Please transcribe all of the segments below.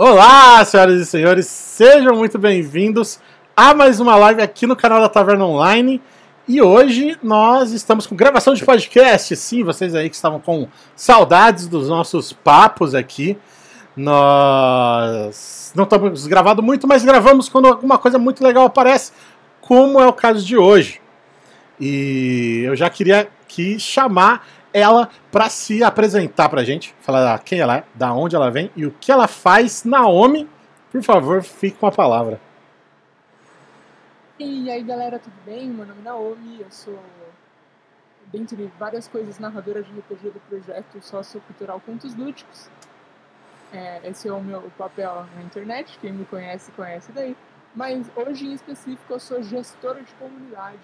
Olá, senhoras e senhores, sejam muito bem-vindos a mais uma live aqui no canal da Taverna Online. E hoje nós estamos com gravação de podcast. Sim, vocês aí que estavam com saudades dos nossos papos aqui. Nós não estamos gravando muito, mas gravamos quando alguma coisa muito legal aparece, como é o caso de hoje. E eu já queria aqui chamar ela para se apresentar para a gente, falar quem ela é, da onde ela vem e o que ela faz. Naomi, por favor, fique com a palavra. E aí galera, tudo bem? Meu nome é Naomi, eu sou, dentre várias coisas, narradora de RPG do projeto sociocultural Contos Lúdicos. É, esse é o meu papel na internet, quem me conhece, conhece daí. Mas hoje em específico eu sou gestora de comunidade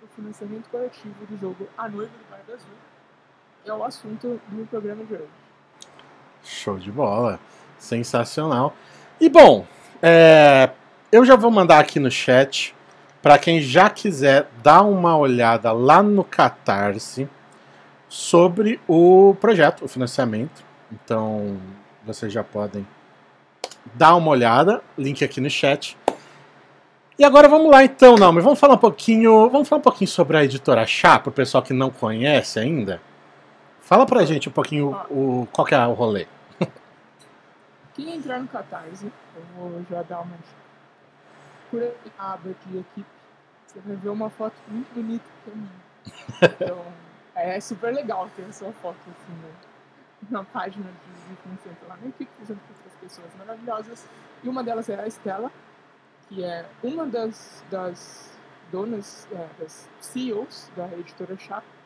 do financiamento coletivo do jogo A Noiva do Barba Azul, que é o assunto do programa de hoje. Show de bola, sensacional. E bom, é, eu já vou mandar aqui no chat para quem já quiser dar uma olhada lá no Catarse sobre o projeto, o financiamento. Então, vocês já podem dar uma olhada, link aqui no chat. E agora vamos lá então, não, mas vamos falar um pouquinho, vamos falar um pouquinho sobre a editora Chá, para o pessoal que não conhece ainda. Fala pra gente um pouquinho o, qual que é o rolê. Quem entrar no Catarse, eu vou já dar uma por a aba de equipe, você vai ver uma foto muito bonita pra mim. Então, é super legal ter a sua foto assim, né? na página de financiamento lá na equipe, fazendo com outras pessoas maravilhosas. E uma delas é a Estela, que é uma das, das donas, é, das CEOs da editora Chapa,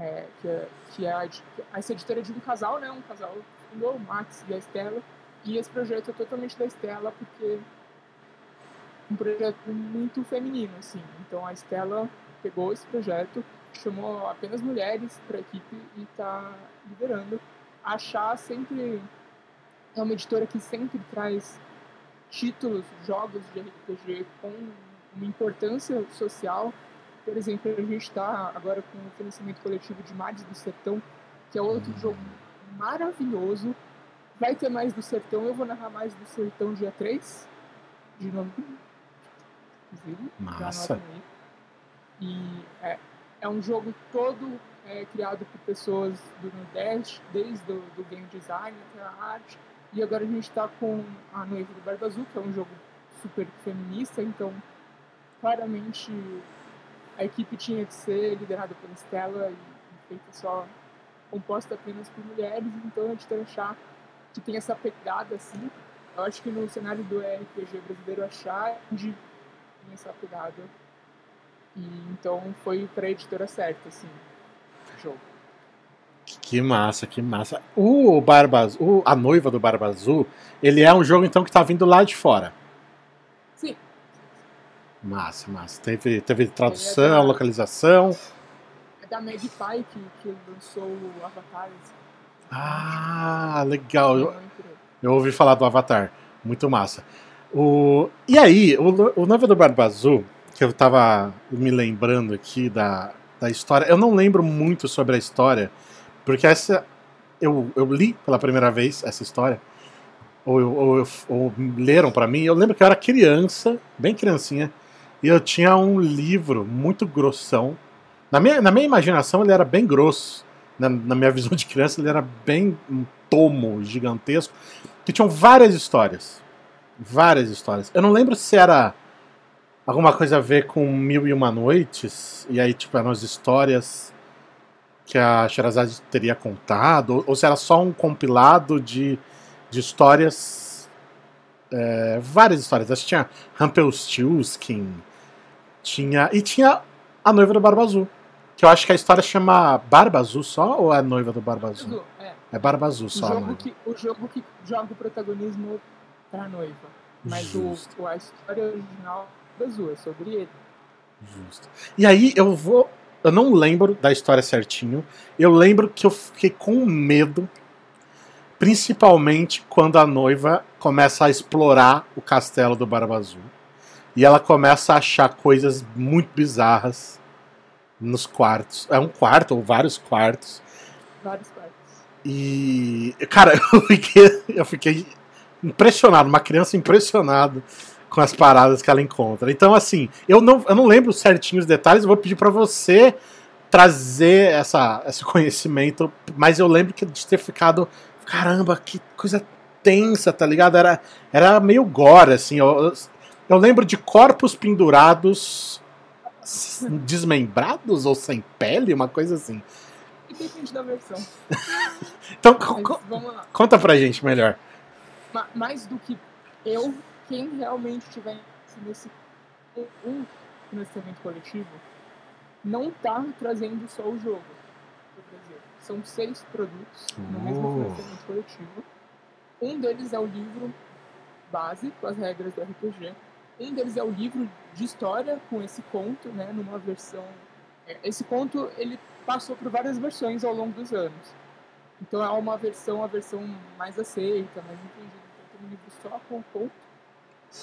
é, que é, que é a, essa editora é de um casal, né? Um casal fundou, o Max e a Estela. E esse projeto é totalmente da Estela, porque um projeto muito feminino, assim. Então a Estela pegou esse projeto, chamou apenas mulheres para a equipe e está liderando. A sempre é uma editora que sempre traz títulos, jogos de RPG com uma importância social. Por exemplo, a gente está agora com o financiamento coletivo de Mares do Sertão, que é outro jogo maravilhoso. Vai ter mais do Sertão, eu vou narrar mais do Sertão dia 3 de novembro. Massa. E é, é um jogo todo é, criado por pessoas do Nordeste, desde o do game design até a arte. E agora a gente está com a Noiva do Barba Azul, que é um jogo super feminista, então claramente a equipe tinha que ser liderada pela Stella e feita só composta apenas por mulheres, então a gente tem que achar que tem essa pegada assim. Eu acho que no cenário do RPG brasileiro achar de essa pegada. E então foi para a editora certa, assim, jogo. Que massa, que massa. O Barba a noiva do Barba Azul, ele é um jogo então que tá vindo lá de fora. Massa, massa. Teve, teve tradução, é da, localização. É da Magpie que, que lançou o Avatar. Assim. Ah, legal. Eu, eu ouvi falar do Avatar. Muito massa. O, e aí, o, o Noiva do Barba Azul, que eu tava me lembrando aqui da, da história, eu não lembro muito sobre a história, porque essa eu, eu li pela primeira vez essa história, ou, ou, ou leram para mim. Eu lembro que eu era criança, bem criancinha, e eu tinha um livro muito grossão. Na minha, na minha imaginação, ele era bem grosso. Na, na minha visão de criança, ele era bem um tomo gigantesco, que tinham várias histórias várias histórias. Eu não lembro se era alguma coisa a ver com Mil e Uma Noites, e aí, tipo, eram as histórias que a Sherazade teria contado, ou, ou se era só um compilado de, de histórias. É, várias histórias. Acho que tinha Rumpelstiltskin, tinha. E tinha A Noiva do Barba Azul. Que eu acho que a história chama Barba Azul só ou é a noiva do Barba Azul? É, é Barba Azul só. O jogo, que, o jogo que joga o protagonismo para a noiva. Mas o, a história original da Azul é sobre ele. Justo. E aí eu vou. Eu não lembro da história certinho. Eu lembro que eu fiquei com medo, principalmente quando a noiva começa a explorar o castelo do Barba Azul. E ela começa a achar coisas muito bizarras nos quartos. É um quarto ou vários quartos. Vários quartos. E. Cara, eu fiquei. Eu fiquei impressionado, uma criança impressionada com as paradas que ela encontra. Então, assim, eu não, eu não lembro certinho os detalhes, eu vou pedir para você trazer essa, esse conhecimento, mas eu lembro que de ter ficado, caramba, que coisa tensa, tá ligado? Era, era meio gore, assim. Eu, eu lembro de corpos pendurados, desmembrados ou sem pele, uma coisa assim. Depende da versão. então, co conta pra gente melhor. Mais do que eu, quem realmente tiver nesse um financiamento coletivo, não tá trazendo só o jogo. São seis produtos no mesmo financiamento coletivo. Um deles é o livro base, com as regras do RPG. Um deles é o livro de história, com esse conto, né, numa versão... É, esse conto, ele passou por várias versões ao longo dos anos. Então é uma versão, a versão mais aceita, mais entendida. Então tem um livro só com o conto.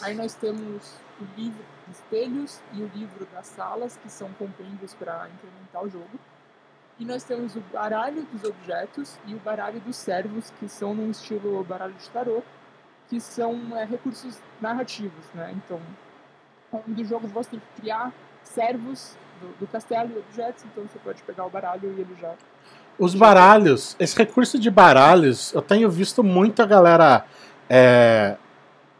Aí nós temos o livro de espelhos e o livro das salas, que são compêndios para implementar o jogo. E nós temos o baralho dos objetos e o baralho dos servos, que são num estilo baralho de tarô, que são é, recursos narrativos, né? Então, ao longo do jogo você tem que criar servos do, do castelo e objetos, então você pode pegar o baralho e ele já. Os baralhos, esse recurso de baralhos, eu tenho visto muita galera. É,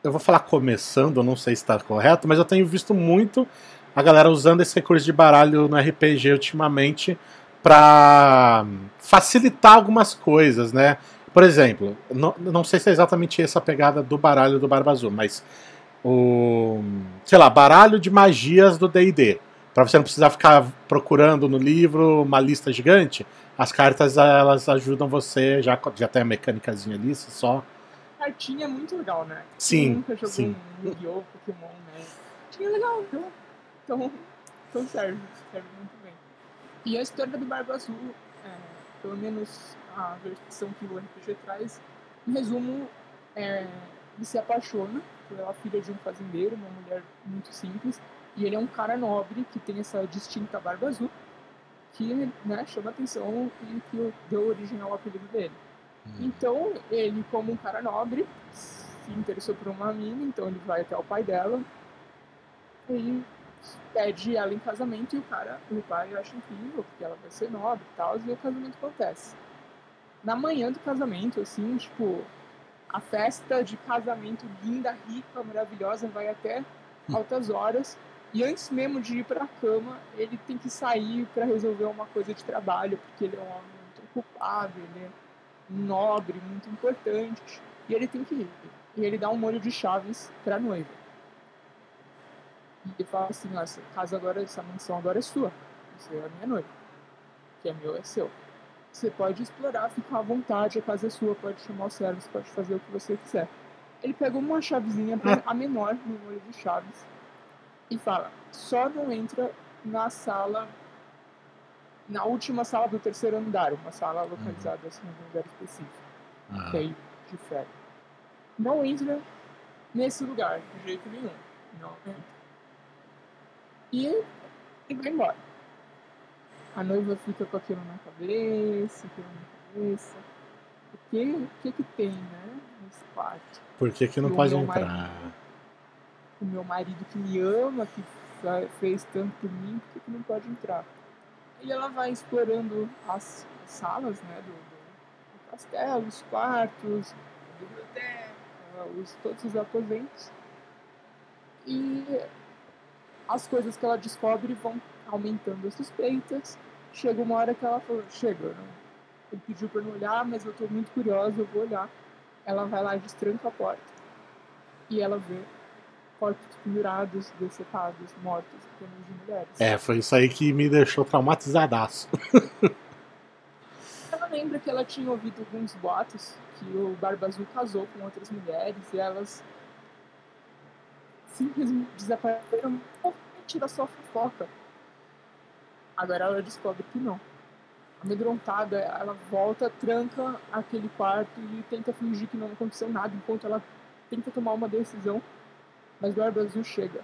eu vou falar começando, não sei se está correto, mas eu tenho visto muito a galera usando esse recurso de baralho no RPG ultimamente para facilitar algumas coisas, né? Por exemplo, não, não sei se é exatamente essa pegada do baralho do Barba Azul, mas o sei lá, baralho de magias do D&D para você não precisar ficar procurando no livro uma lista gigante, as cartas elas ajudam você, já, já tem a mecânicazinha ali, só. Cartinha é muito legal, né? Sim. Quem nunca jogou sim. um Yu-Gi-Oh! Pokémon, né? Cartinha legal, então, então, então serve, serve muito bem. E a história do Barba Azul, é, pelo menos a versão que o RPG traz, em resumo, é, ele se apaixona pela filha de um fazendeiro, uma mulher muito simples, e ele é um cara nobre que tem essa distinta barba azul que né, chama atenção e que deu origem ao apelido dele. Hum. Então, ele, como um cara nobre, se interessou por uma mina, então ele vai até o pai dela e pede ela em casamento e o cara, o pai acha incrível, porque ela vai ser nobre e tal, e o casamento acontece. Na manhã do casamento, assim, tipo, a festa de casamento linda, rica, maravilhosa, vai até altas horas. E antes mesmo de ir para a cama, ele tem que sair para resolver uma coisa de trabalho, porque ele é um homem muito ocupado, ele é nobre, muito importante, e ele tem que ir. E ele dá um molho de chaves para a noiva. E ele fala assim: ó, essa casa agora, essa mansão agora é sua. Você é a minha noiva. Que é meu, é seu. Você pode explorar, ficar à vontade, a casa é sua, pode chamar os servos, pode fazer o que você quiser. Ele pegou uma chavezinha, a menor, no molho de chaves, e fala: só não entra na sala, na última sala do terceiro andar, uma sala localizada uhum. assim, em um lugar específico, uhum. que é de ferro. Não entra nesse lugar, de jeito nenhum. Não entra. E ele vai embora. A noiva fica com aquilo na cabeça, aquilo na cabeça. O que, o que que tem, né, nesse quarto? Por que que não pode entrar? Marido, o meu marido que me ama, que fez tanto por mim, por que não pode entrar? E ela vai explorando as, as salas né, do, do, castelo, os quartos, a biblioteca, os, todos os aposentos. E as coisas que ela descobre vão aumentando as suspeitas. Chega uma hora que ela falou, chega, né? ele pediu para não olhar, mas eu estou muito curiosa, eu vou olhar. Ela vai lá, destranca a porta e ela vê corpos pendurados, decepados, mortos, apenas de mulheres. É, foi isso aí que me deixou traumatizadaço. ela lembra que ela tinha ouvido alguns boatos que o Barba Azul casou com outras mulheres e elas simplesmente desapareceram da sua fofoca. Agora ela descobre que não. Amedrontada, ela volta, tranca aquele quarto e tenta fingir que não aconteceu nada, enquanto ela tenta tomar uma decisão mas o Barba Azul chega.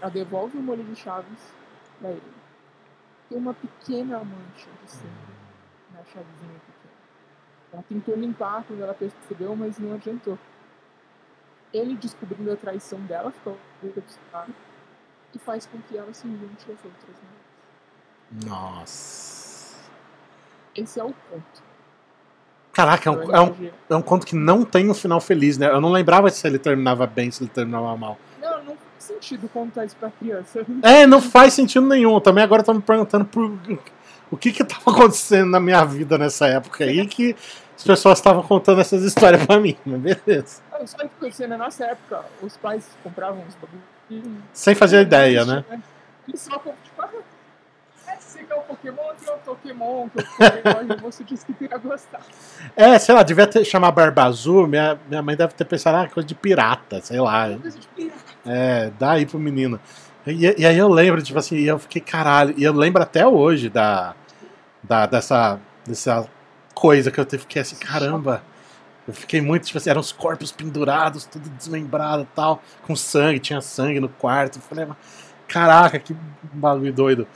Ela devolve o molho de chaves pra ele. Tem uma pequena mancha de sangue na chavezinha pequena. Ela tentou limpar quando ela percebeu, mas não adiantou. ele descobrindo a traição dela, fica decepcionado e faz com que ela se junte às outras. Né? Nossa. Esse é o ponto. Caraca, é um, é, um, é um conto que não tem um final feliz, né? Eu não lembrava se ele terminava bem, se ele terminava mal. Não, não faz sentido contar isso pra criança. É, não faz sentido nenhum. Também agora estão me perguntando por o que que tava acontecendo na minha vida nessa época aí que as pessoas estavam contando essas histórias pra mim, mas beleza. Sabe o que na nossa época? Os pais compravam os bagulhos. Sem fazer ideia, né? E só tipo, ah, esse que é o Pokémon, que é o Pokémon, que o Pokémon, o moço disse que ia gostar. É, sei lá, devia ter, chamar Barba Azul, minha, minha mãe deve ter pensado, ah, coisa de pirata, sei lá. Coisa de pirata. É, dá aí pro menino. E, e, aí eu lembro, tipo assim, eu fiquei caralho. E eu lembro até hoje da, da dessa, dessa coisa que eu fiquei assim, caramba. Eu fiquei muito, tipo assim, eram os corpos pendurados, tudo desmembrado e tal, com sangue, tinha sangue no quarto. Eu falei, caraca, que bagulho doido.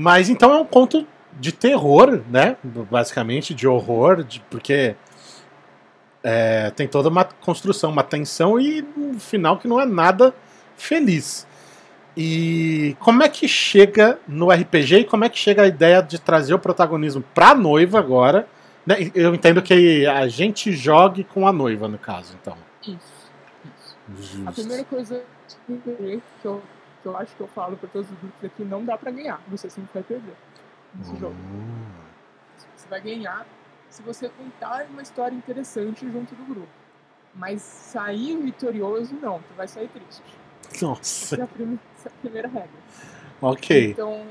Mas então é um conto de terror, né? Basicamente, de horror, de, porque é, tem toda uma construção, uma tensão e um final que não é nada feliz. E como é que chega no RPG e como é que chega a ideia de trazer o protagonismo pra noiva agora? Né? Eu entendo que a gente jogue com a noiva, no caso, então. Isso. isso. A primeira coisa que eu, eu acho que eu falo para todos os grupos aqui, não dá para ganhar. Você sempre vai perder nesse jogo. Você vai ganhar se você contar uma história interessante junto do grupo. Mas sair vitorioso, não. Tu vai sair triste. Nossa. Essa é a primeira, é a primeira regra. Ok. Então,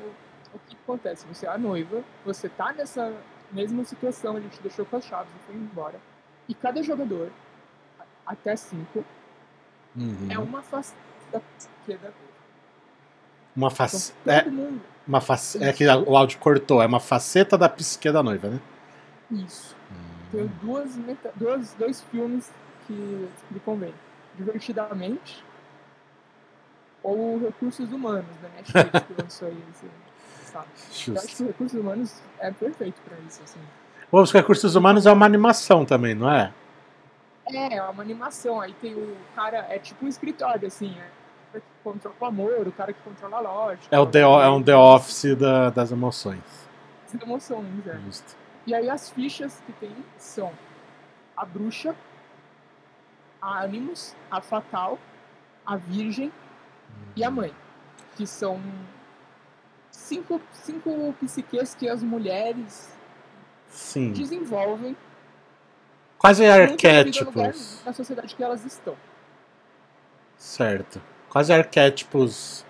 o que acontece? Você é a noiva, você tá nessa mesma situação, ele te deixou com as chaves e foi embora. E cada jogador, até cinco, Uhum. é uma face da psique da noiva. Uma face... todo é, uma face... é que o áudio cortou, é uma faceta da psique da noiva, né? Isso. Tem duas, meta- duas, dois filmes que explicam bem. Divertidamente ou Recursos Humanos, da Netflix, que lançou aí, sabe? Eu acho que Recursos Humanos é perfeito pra isso, assim. Os recursos humanos é uma animação também, não é? É, é uma animação. Aí tem o cara, é tipo um escritório, assim, é que controla o amor, o cara que controla a lógica. É, o the, é um The Office da- das emoções. Das emoções, é. Justo. E aí as fichas que tem são a bruxa, a Animus, a Fatal, a Virgem e a Mãe. Que são cinco, cinco psiques que as mulheres Sim. desenvolvem Quase arquétipos. na sociedade que elas estão. Certo. Quase arquétipos,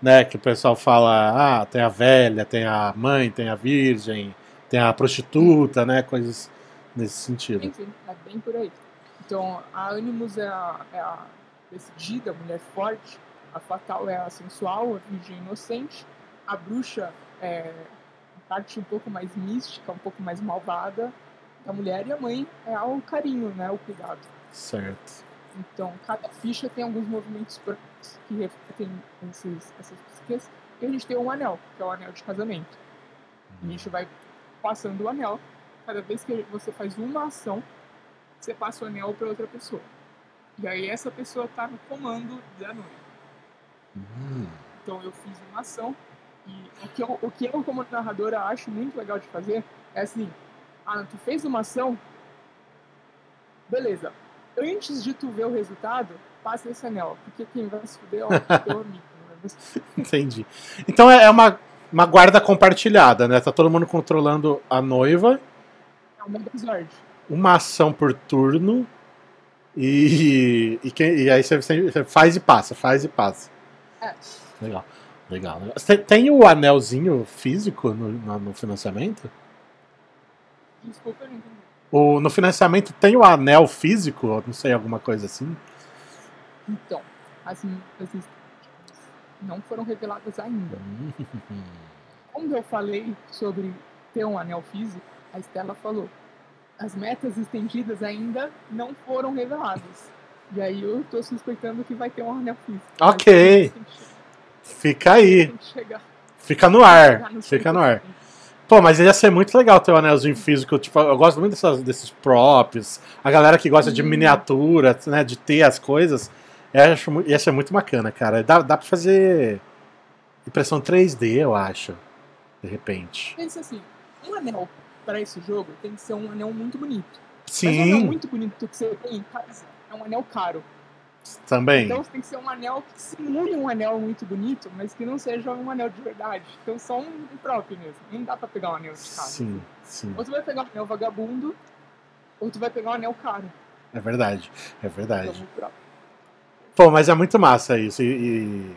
né? Que o pessoal fala, ah, tem a velha, tem a mãe, tem a virgem, tem a prostituta, né? Coisas nesse sentido. Sim, sim, é bem por aí. Então, a Animus é a, é a decidida, a mulher forte, a Fatal é a sensual, a Virgem inocente, a Bruxa é a parte um pouco mais mística, um pouco mais malvada da mulher, e a Mãe é o carinho, né, o cuidado. Certo. Então, cada ficha tem alguns movimentos que refletem esses, essas psiques, e a gente tem um anel, que é o anel de casamento. A gente vai passando o anel. Cada vez que você faz uma ação, você passa o anel para outra pessoa. E aí essa pessoa tá no comando da noiva. Hum. Então eu fiz uma ação e o que eu, o que eu como narradora acho muito legal de fazer é assim, ah, tu fez uma ação, beleza. Antes de tu ver o resultado, passa esse anel, porque quem vai se fuder é o amigo. É você. Entendi. Então é é uma, uma guarda compartilhada, né? Tá todo mundo controlando a noiva, É uma Megazord. uma ação por turno. E, e, quem- e aí você, você faz e passa, faz e passa. É. Legal, legal. legal. Tem, tem o anelzinho físico no, no- no financiamento? Desculpa, eu não entendi. O, no financiamento tem o anel físico? Não sei, alguma coisa assim? Então, as metas não foram reveladas ainda. Quando eu falei sobre ter um anel físico, a Estela falou: as metas estendidas ainda não foram reveladas. E aí eu tô suspeitando que vai ter um anel físico. Ok. Fica aí, fica no ar, fica no ar. 100%. Pô, mas ia ser muito legal ter o anelzinho físico. Tipo, eu gosto muito dessas, desses props. A galera que gosta de Hum. miniatura, né? De ter as coisas. Eu acho, ia ser muito bacana, cara. Dá, dá pra fazer impressão 3D, eu acho. De repente. Pensa assim, um anel para esse jogo tem que ser um anel muito bonito. Mas um anel Sim, muito bonito que você tem em casa é um anel caro. Também. Então tem que ser um anel que simule um anel muito bonito, mas que não seja um anel de verdade. Então só um, próprio mesmo. Não dá pra pegar um anel de casa. Sim, sim. Ou tu vai pegar um anel vagabundo, ou tu vai pegar um anel caro. É verdade. É verdade. Então. Pô, mas é muito massa isso. E, e,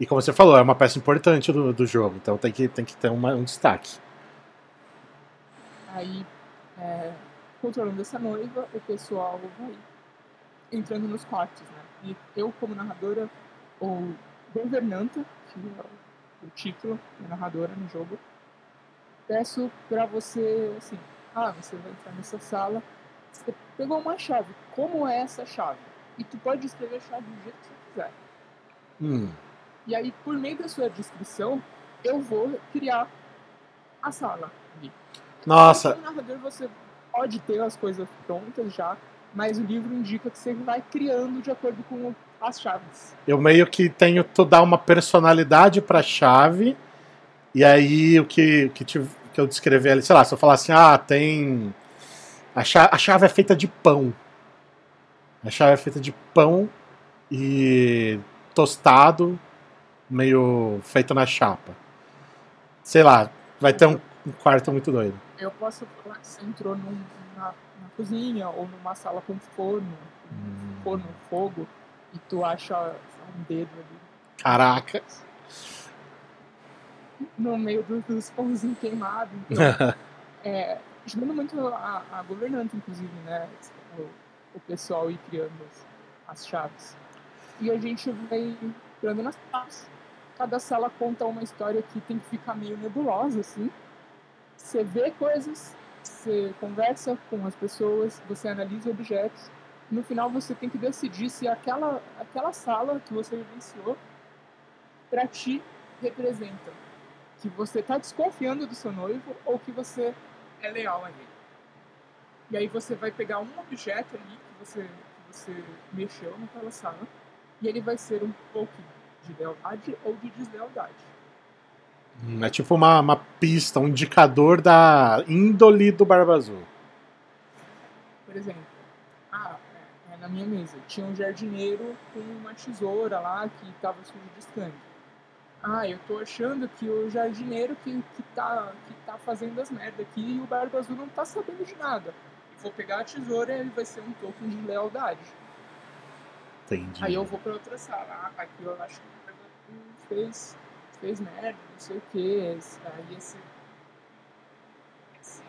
e como você falou, é uma peça importante do, do jogo. Então tem que, tem que ter uma- um destaque. Aí, é, controlando essa noiva, o pessoal vai entrando nos quartos, né? E eu, como narradora, ou governanta, que é o- título da narradora no jogo, peço pra você, assim, ah, você vai entrar nessa sala, você pegou uma chave, como é essa chave? E tu pode escrever a chave do jeito que você quiser. Hum, E aí, por meio da sua descrição, eu vou criar a sala. Nossa, Como narrador, você pode ter as coisas prontas já, mas o livro indica que você vai criando de acordo com as chaves. eu meio que tenho que dar uma personalidade pra chave. E aí o que, que, te- que eu descrever ali, sei lá, se eu falar assim, ah, tem. A chave, a chave é feita de pão. A chave é feita de pão e tostado, meio feito na chapa. Sei lá, vai ter um, um quarto muito doido. Eu posso falar que você entrou num- na, na cozinha ou numa sala com forno, Hum. um forno, fogo, e tu acha um dedo ali Caraca. no meio do- dos pãozinhos queimados. Então, é, ajudando muito a, a governanta, inclusive, né? O, o pessoal ir criando as, as chaves. E a gente vai entrando nas chaves. Cada sala conta uma história que tem que ficar meio nebulosa, assim. Você vê coisas, você conversa com as pessoas, você analisa objetos. No final, você tem que decidir se aquela, aquela sala que você vivenciou para ti representa que você tá desconfiando do seu noivo ou que você é leal a ele. E aí você vai pegar um objeto ali que você, que você mexeu naquela sala e ele vai ser um token de lealdade ou de deslealdade. Hum, É tipo uma, uma pista, um indicador da índole do Barba Azul. Por exemplo, ah, é, é, na minha mesa tinha um jardineiro com uma tesoura lá que estava sujo de sangue. Ah, eu tô achando que o jardineiro que, que, tá, que tá fazendo as merdas aqui e o Barba Azul não tá sabendo de nada. Eu vou pegar a tesoura e ele vai ser um token de lealdade. Entendi. Aí eu vou pra outra sala. Ah, aqui eu acho que o Barba Azul fez, fez merda, não sei o que. Aí esse, esse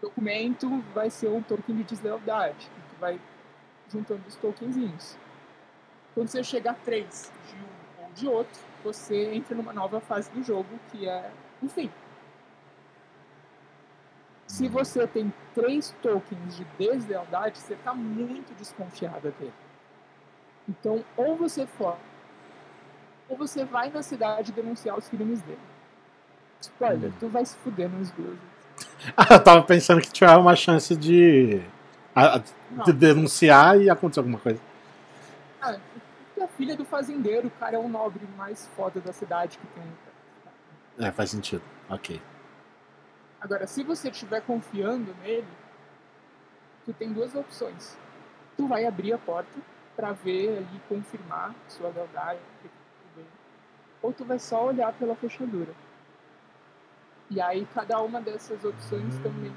documento vai ser um token de deslealdade. Que vai juntando os tokenzinhos. Quando você chegar a três de um ou de outro, você entra numa nova fase do jogo, que é o fim. Se você tem três tokens de deslealdade, você está muito desconfiada dele. Então, ou você foge, ou você vai na cidade denunciar os crimes dele. Spoiler, Hum. tu vai se fuder nos dois. Ah, eu tava pensando que tinha uma chance de, a- a- de denunciar e acontecer alguma coisa. ah, é filha do fazendeiro, o cara é o nobre mais foda da cidade que tem. É, faz sentido. Ok. Agora, se você estiver confiando nele, tu tem duas opções. Tu vai abrir a porta para ver ali, confirmar sua lealdade, bem. Ou tu vai só olhar pela fechadura. E aí, cada uma dessas opções também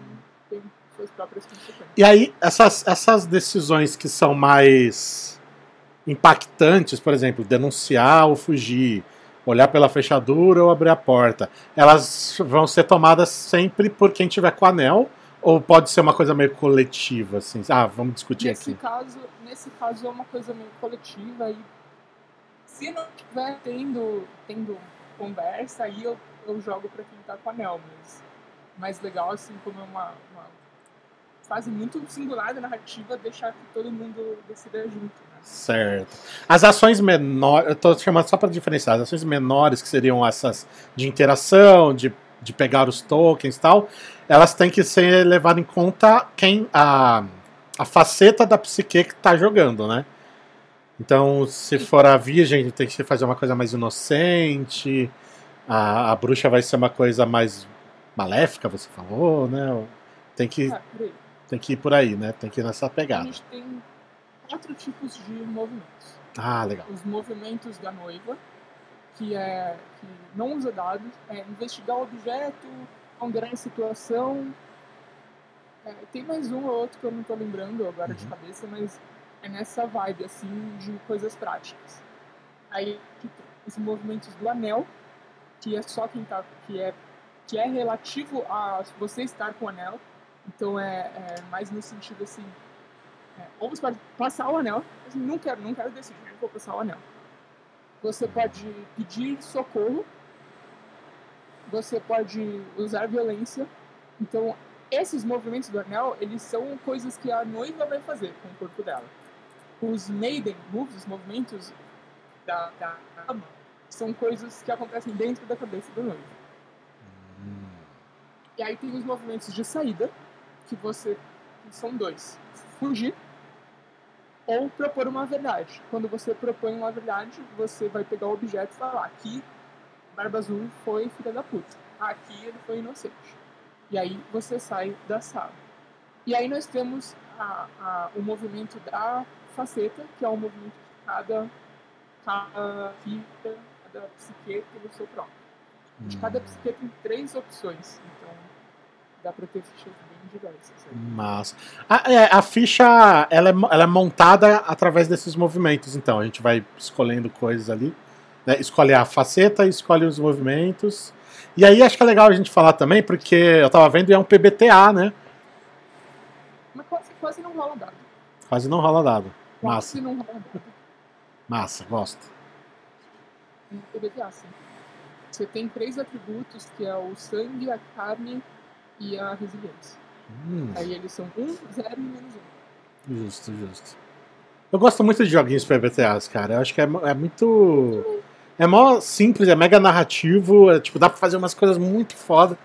tem suas próprias consequências. E aí, essas, essas decisões que são mais impactantes, por exemplo, denunciar ou fugir, olhar pela fechadura ou abrir a porta, elas vão ser tomadas sempre por quem tiver com o anel? Ou pode ser uma coisa meio coletiva, assim? Ah, vamos discutir Nesse aqui. caso, nesse caso é uma coisa meio coletiva e se não tiver tendo, tendo conversa, aí eu, eu jogo pra quem tá com anel, mas mais legal assim como é uma, uma fase muito singular da narrativa deixar que todo mundo decida junto, né? Certo. As ações menores, eu tô chamando só para diferenciar, as ações menores que seriam essas de interação, de de pegar os tokens e tal, elas têm que ser levadas em conta quem a, a faceta da psique que tá jogando, né? Então, se for a virgem, tem que fazer uma coisa mais inocente, a, a bruxa vai ser uma coisa mais maléfica, você falou, né? Tem que, Ah, tem que ir por aí, né? Tem que ir nessa A pegada. gente tem quatro tipos de movimentos. Ah, legal. Os movimentos da noiva, que é que não usa dados, é investigar o objeto, ponderar a situação. É, tem mais um ou outro que eu não tô lembrando agora de Uhum. cabeça, mas é nessa vibe assim de coisas práticas. Aí tem os movimentos do anel, que é só quem tá, que é que é relativo a você estar com o anel. Então é, é mais no sentido assim, é, ou você pode passar o anel, assim, não quero, não quero decidir, não vou passar o anel. Você pode pedir socorro, você pode usar violência. Então, esses movimentos do anel, eles são coisas que a noiva vai fazer com o corpo dela. Os maiden moves, os movimentos da, da dama, são coisas que acontecem dentro da cabeça da noiva. E aí tem os movimentos de saída, que você que são dois: fugir ou propor uma verdade. Quando você propõe uma verdade, você vai pegar o objeto e falar: aqui Barba Azul foi filha da puta, aqui ele foi inocente. E aí você sai da sala. E aí nós temos a- a- o movimento da faceta, que é o movimento de cada, cada fita, cada psique tem o seu próprio. De cada psique tem três opções. Então dá pra ter fichas bem diversas. aí. Mas a, é, a ficha ela é, ela é montada através desses movimentos. Então a gente vai escolhendo coisas ali, né? escolhe a faceta, escolhe os movimentos. E aí acho que é legal a gente falar também, porque eu tava vendo e é um PBTA, né? Mas quase, quase não rola dado. Quase não rola dado. Massa, não massa, gosto. Sim. Você tem três atributos, que é o sangue, a carne e a resiliência. Hum, Aí eles são um, zero e menos um. justo, justo. Eu gosto muito de joguinhos PBTAs, cara. Eu acho que é, é muito. É mó simples, é mega narrativo. É, tipo, dá pra fazer umas coisas muito foda.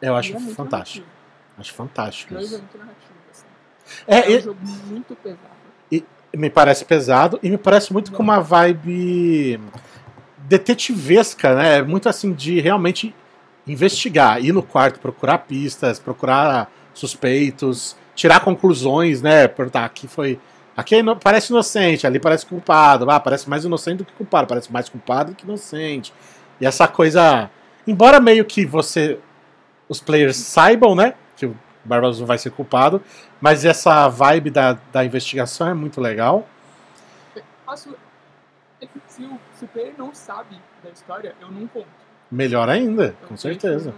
Eu acho é fantástico. narrativo. Acho fantástico é isso. muito narrativo. É, É um e- jogo muito pesado. me parece pesado e me parece muito com uma vibe detetivesca, né? É Muito assim de realmente investigar, ir no quarto, procurar pistas, procurar suspeitos, tirar conclusões, né? Perguntar aqui foi. Aqui é parece inocente, ali parece culpado. Ah, parece mais inocente do que culpado, parece mais culpado do que inocente. E essa coisa. Embora meio que você. Os players saibam, né? Que o Barba Azul vai ser culpado. Mas essa vibe da, da investigação é muito legal. Posso... é Se o, se o player não sabe da história, eu não conto. Melhor ainda, Eu com certeza.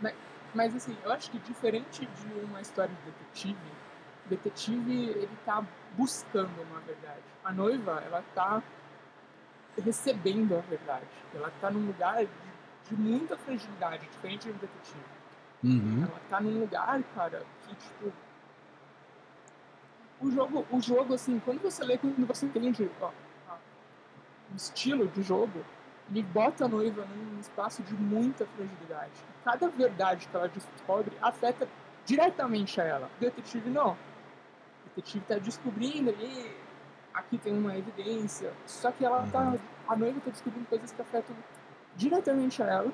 Mas, mas assim, eu acho que diferente de uma história de detetive, o detetive ele tá buscando uma verdade. A noiva, ela tá recebendo a verdade. Ela tá num lugar de, de muita fragilidade, diferente de um detetive. Uhum. Ela tá num lugar, cara, que tipo. O jogo, o jogo, assim, quando você lê, quando você entende ó, ó, o estilo de jogo, ele bota a noiva num espaço de muita fragilidade. Cada verdade que ela descobre afeta diretamente a ela. O detetive não. O detetive tá descobrindo ali, aqui tem uma evidência. Só que ela tá. Uhum. A noiva tá descobrindo coisas que afetam diretamente a ela.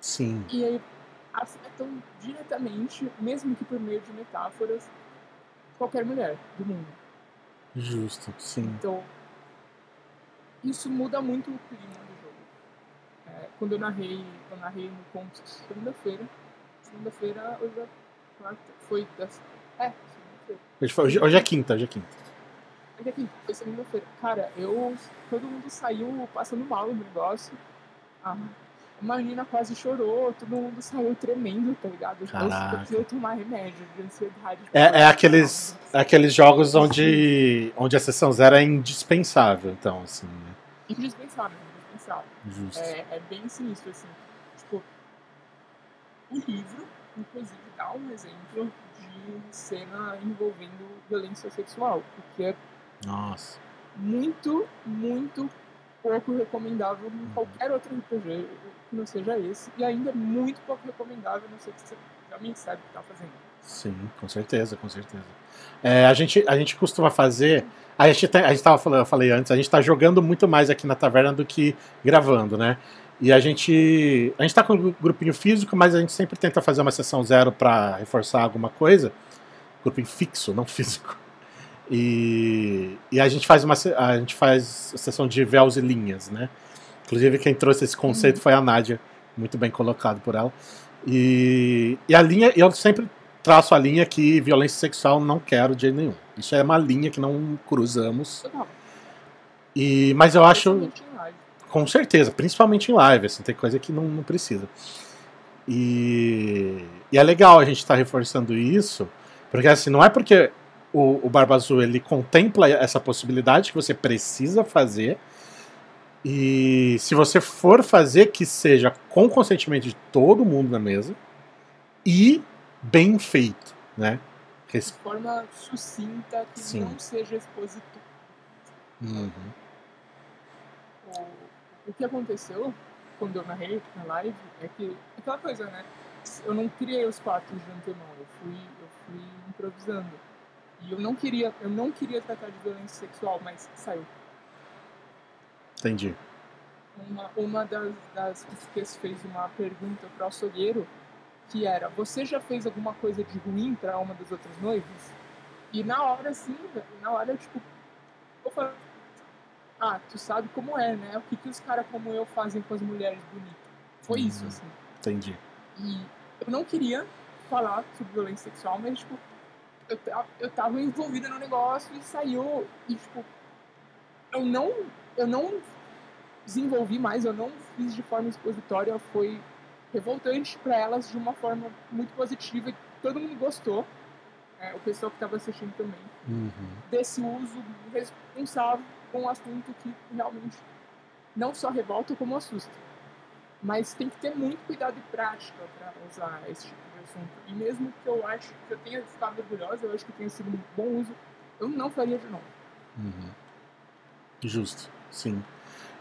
Sim. E aí afetam diretamente, mesmo que por meio de metáforas, qualquer mulher do mundo. Justo, sim. Então, isso muda muito o clima do jogo. É, quando eu narrei, eu narrei no conto segunda-feira, segunda-feira, hoje é quarta, foi das... É, segunda-feira. Hoje, foi- hoje- hoje é quinta, hoje é quinta. Mas aqui, foi segunda-feira. Cara, eu. Todo mundo saiu passando mal no negócio. Ah, uma menina quase chorou, todo mundo saiu tremendo, tá ligado? Eu Caraca. precisei tomar remédio de ansiedade. É, é aqueles, é aqueles jogos onde, onde a sessão zero é indispensável, então, assim, né? Indispensável, indispensável. Justo. É, é bem sinistro, assim. Tipo, o livro, inclusive, dá um exemplo de cena envolvendo violência sexual, o que é Nossa. muito, muito pouco recomendável em qualquer outro RPG que não seja esse, e ainda é muito pouco recomendável, não sei que você realmente sabe o que está fazendo. Sim, com certeza, com certeza. É, a, gente, a gente costuma fazer. A gente, tá, a gente tava falando, eu falei antes, a gente está jogando muito mais aqui na taverna do que gravando, né? E a gente. A gente tá com um grupinho físico, mas a gente sempre tenta fazer uma sessão zero para reforçar alguma coisa. Grupinho fixo, não físico. E, e a gente faz uma a gente faz a sessão de véus e linhas, né? Inclusive quem trouxe esse conceito uhum. foi a Nádia, muito bem colocado por ela. E, e a linha, eu sempre traço a linha que violência sexual não quero de jeito nenhum. Isso é uma linha que não cruzamos. E, mas eu acho. Com certeza, principalmente em live, assim, tem coisa que não, não precisa. E, e, é legal a gente estar tá reforçando isso, porque assim, não é porque o, o Barba Azul ele contempla essa possibilidade que você precisa fazer, e se você for fazer, que seja com consentimento de todo mundo na mesa e bem feito, né? De forma sucinta, que Sim. não seja expositor. Uhum. O, o que aconteceu quando eu narrei na live é que aquela coisa, né? Eu não criei os quatro de antemão, eu fui, eu fui improvisando. E eu não queria, eu não queria tratar de violência sexual, mas saiu. Entendi. Uma, uma das, das que fez uma pergunta para o açougueiro que era: Você já fez alguma coisa de ruim para uma das outras noivas? E na hora, assim, na hora, tipo, eu falei: Ah, tu sabe como é, né? O que, que os caras como eu fazem com as mulheres bonitas? Foi hum, isso, assim. Entendi. E eu não queria falar sobre violência sexual, mas, tipo, eu, eu tava envolvida no negócio e saiu. E, tipo, eu não, eu não desenvolvi mais, eu não fiz de forma expositória, foi revoltante para elas de uma forma muito positiva e todo mundo gostou, é, o pessoal que estava assistindo também, uhum. desse uso responsável com um assunto que realmente não só revolta como assusta. Mas tem que ter muito cuidado e prática para usar esse tipo de assunto. E mesmo que eu acho que eu tenha ficado orgulhosa, eu acho que tenha sido um bom uso, eu não faria de novo. Uhum. Justo, sim.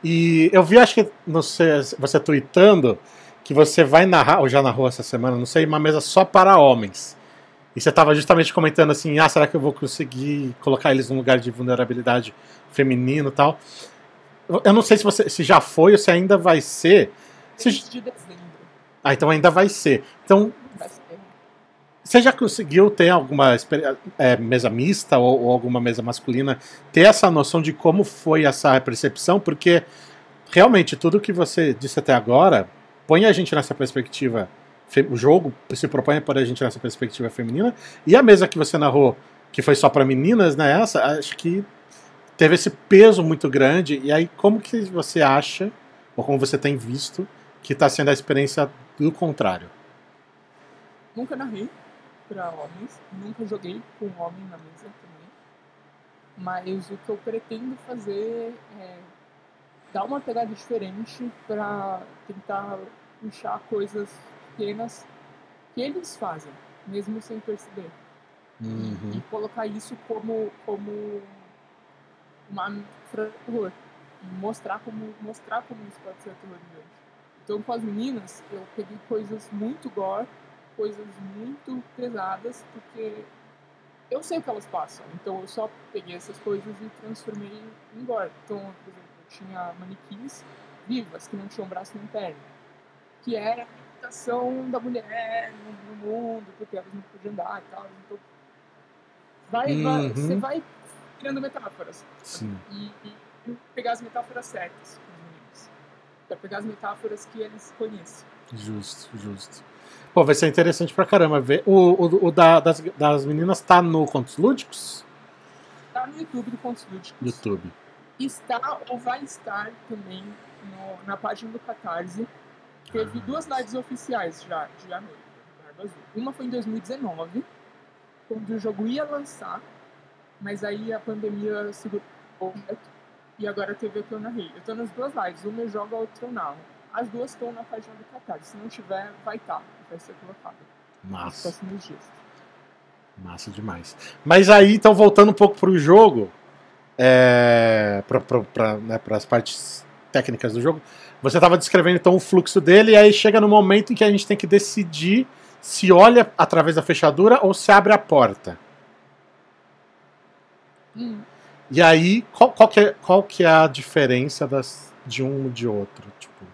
E eu vi, acho que não sei, você tweetando que você vai narrar, ou já narrou essa semana, não sei, uma mesa só para homens. E você estava justamente comentando assim, ah, será que eu vou conseguir colocar eles num lugar de vulnerabilidade feminino e tal? Eu não sei se você se já foi ou se ainda vai ser. Se... De dezembro. Ah, então ainda vai ser. Então, você já conseguiu ter alguma é, mesa mista ou, ou, alguma mesa masculina, ter essa noção de como foi essa percepção? Porque realmente tudo que você disse até agora põe a gente nessa perspectiva. O jogo se propõe a pôr a gente nessa perspectiva feminina. E a mesa que você narrou, que foi só para meninas, né? Essa, acho que teve esse peso muito grande. E aí, como que você acha, ou como você tem visto, que está sendo a experiência do contrário? Nunca narrei para homens, nunca joguei com homem na mesa também. Mas o que eu pretendo fazer é dar uma pegada diferente para tentar puxar coisas pequenas que eles fazem, mesmo sem perceber. Uhum. E, e, colocar isso como, como uma terror. Mostrar como, mostrar como isso pode ser aterrorizante. Então, com as meninas, eu peguei coisas muito gore, coisas muito pesadas, porque eu sei o que elas passam. Então, eu só peguei essas coisas e transformei em gore. Então, por exemplo, tinha manequins vivas, que não tinham braço nem perna. Que era a limitação da mulher no, mundo, porque elas não podiam andar e tal. Então, vai, uhum. vai, você vai criando metáforas. Sim. E, e, pegar as metáforas certas. Pra pegar as metáforas que eles conhecem. Justo, justo. Pô, vai ser interessante pra caramba ver. O, o, o da, das, das meninas tá no Contos Lúdicos? Tá no YouTube do Contos Lúdicos. YouTube está ou vai estar também no, na página do Catarse. Teve ah. duas lives oficiais já de janeiro. Uma foi em 2019, quando o jogo ia lançar, mas aí a pandemia segurou e agora teve a que eu narrei. Eu tô nas duas lives, uma eu jogo, a outra eu narro. As duas estão na página do Catarse. Se não tiver, vai estar, tá, vai ser colocado. Massa. Nos próximos dias. Massa demais. Mas aí, então, voltando um pouco pro jogo, é, para né, as partes técnicas do jogo. Você estava descrevendo então o fluxo dele, e aí chega no momento em que a gente tem que decidir se olha através da fechadura ou se abre a porta. Hum. E aí, qual, qual, que, é, qual que é a diferença das, de um e de outro? Tipo,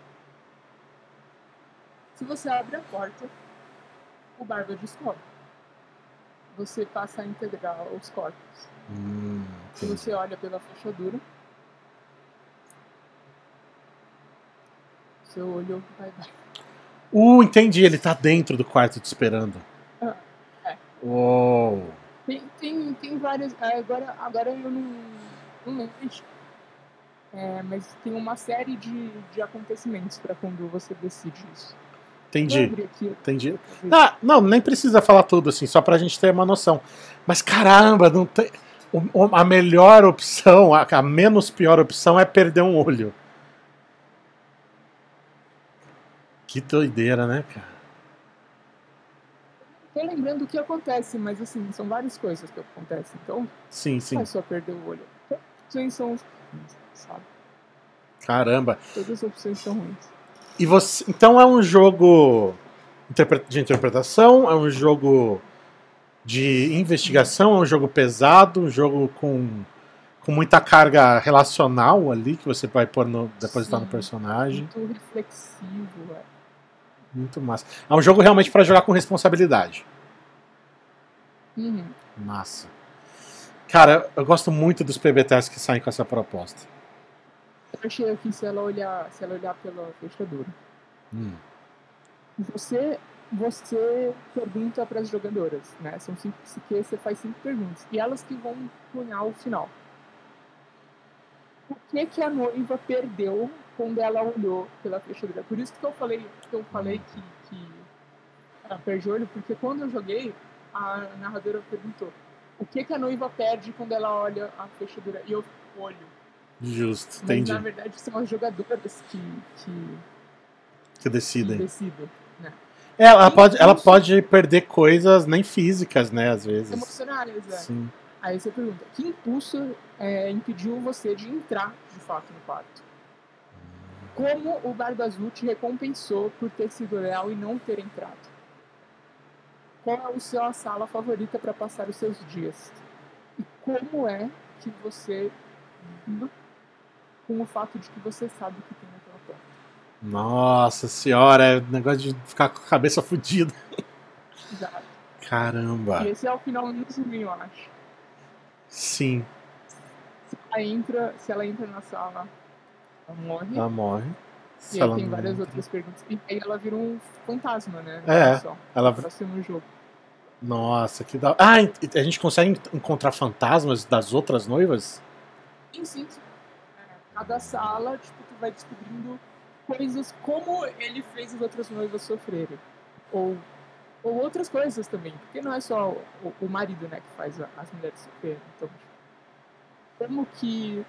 Se você abre a porta, o barba descobre. Você passa a integrar os corpos. hum, Se você olha pela fechadura, seu olho vai dar. Uh, entendi, ele tá dentro do quarto te esperando. Ah, é. Uou. Tem, tem, tem várias. é, Agora, agora eu não, não lembro. É, mas tem uma série de, de acontecimentos para quando você decide isso. Entendi, entendi. Ah, não, nem precisa falar tudo assim, só pra gente ter uma noção. Mas caramba, não tem. A melhor opção, a, menos pior opção é perder um olho. Que doideira, né, cara? Tô lembrando o que acontece, mas assim, são várias coisas que acontecem. Então, Sim, sim. não é só perder o olho. As opções são sabe? Caramba. Todas as opções são ruins. E você, então é um jogo de interpretação, é um jogo de investigação, é um jogo pesado, um jogo com, com muita carga relacional ali que você vai pôr no, depositar no Sim. personagem. Muito reflexivo, é. Muito massa. É um jogo realmente para jogar com responsabilidade. Uhum. Massa. Cara, eu gosto muito dos PBTs que saem com essa proposta. Achei aqui se ela olhar, se ela olhar pela fechadura. Hum. Você, você pergunta para as jogadoras, né? São cinco psique, você faz cinco perguntas. E elas que vão cunhar o final. O que que a noiva perdeu quando ela olhou pela fechadura? Por isso que eu falei, que eu falei que, que ela perde olho, porque quando eu joguei, a narradora perguntou o que que a noiva perde quando ela olha a fechadura? E eu olho. Justo, Mas entendi. na verdade são as jogadoras que, que, Que que decidem. decidem. É, ela pode, ela pode perder coisas nem físicas, né, às vezes. Emocionais, é. Sim. Aí você pergunta, que impulso é, impediu você de entrar de fato no quarto? Como o Barba Azul te recompensou por ter sido leal e não ter entrado? Qual é a sua sala favorita para passar os seus dias? E como é que você com o fato de que você sabe o que tem naquela porta? Nossa senhora, é negócio de ficar com a cabeça fodida. Exato. Caramba. E esse é o finalzinho, eu acho. Sim, Se ela entra, se ela entra na sala, ela morre. ela morre. E Se aí ela tem várias entra- outras perguntas. E aí ela vira um fantasma, né? É. Só, Ela... no próximo jogo. Nossa, que da. Ah, e- a gente consegue encontrar fantasmas das outras noivas? Sim, sim, sim. Cada sala, tipo, tu vai descobrindo coisas como ele fez as outras noivas sofrerem. Ou, ou outras coisas também. Porque não é só o, o marido, né, que faz a- as mulheres sofrerem. Então, como que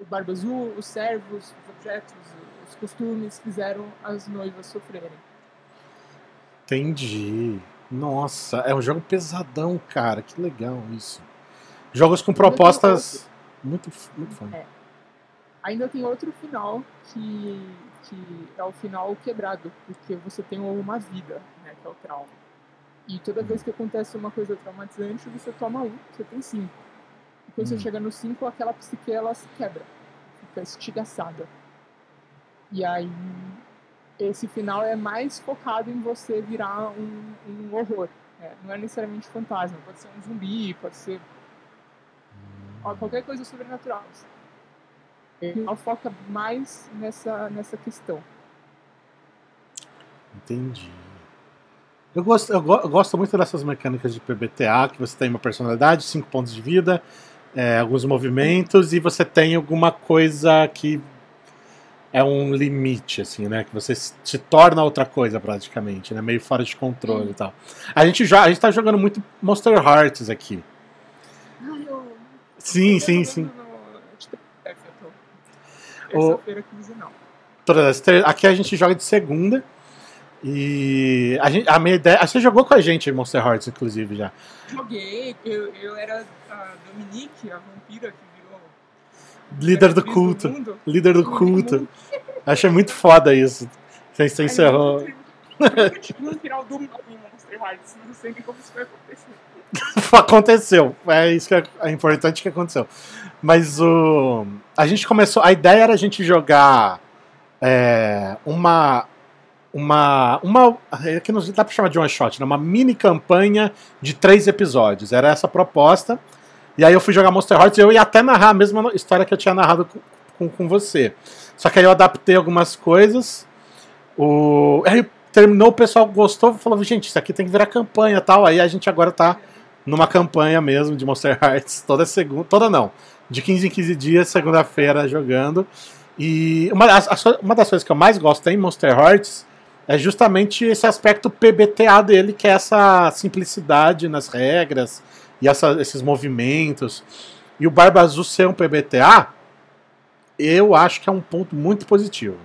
o Barba Azul, os servos, os objetos, os costumes fizeram as noivas sofrerem. Entendi. Nossa, é um jogo pesadão, cara. Que legal isso. Jogos com propostas muito, muito fã. É. Ainda tem outro final que, que é o final quebrado, porque você tem uma vida, né, que é o trauma. E toda vez que acontece uma coisa traumatizante, você toma um, você tem cinco. E quando Hum. você chega no cinco, aquela psique ela se quebra, fica estigaçada. E aí esse final é mais focado em você virar um, um horror. né? Não é necessariamente fantasma, pode ser um zumbi, pode ser ó, qualquer coisa sobrenatural. Ele foca mais nessa, nessa questão. Entendi. Eu gosto, eu, go- eu gosto muito dessas mecânicas de PBTA, que você tem uma personalidade, cinco pontos de vida, é, alguns movimentos, e você tem alguma coisa que é um limite, assim, né? Que você se torna outra coisa praticamente, né? Meio fora de controle Sim. e tal. A gente, já, a gente tá jogando muito Monster Hearts aqui. Ai, eu. Sim, eu sim, sim. jogando no- de TF, eu tô- O- Terça-feira, quinzenal. Todas as Aqui a gente joga de segunda. E a, gente, a minha ideia. Você jogou com a gente em Monster Hearts, inclusive, já. Joguei, eu, eu era a Dominique, a vampira que virou. líder do culto. mundo. Líder do Do culto. mundo. Achei muito foda isso. Você você encerrou. no final do mal em Monster Hearts. Não sei nem como isso vai acontecer. aconteceu. É isso que é, é importante que aconteceu. Mas o. A gente começou. A ideia era a gente jogar é, uma. Uma. Uma. É que não dá pra chamar de one shot, né? Uma mini campanha de três episódios. Era essa a proposta. E aí eu fui jogar Monster Hearts e eu ia até narrar a mesma história que eu tinha narrado com, com, com você. Só que aí eu adaptei algumas coisas. O... Aí terminou, o pessoal gostou, falou, gente, isso aqui tem que virar campanha tal. Aí a gente agora tá numa campanha mesmo de Monster Hearts, toda segunda, toda não, de 15 em 15 dias, segunda-feira jogando. E uma, uma das coisas que eu mais gosto em Monster Hearts é justamente esse aspecto PBTA dele, que é essa simplicidade nas regras e essa- esses movimentos. E o Barba Azul ser um PBTA, eu acho que é um ponto muito positivo.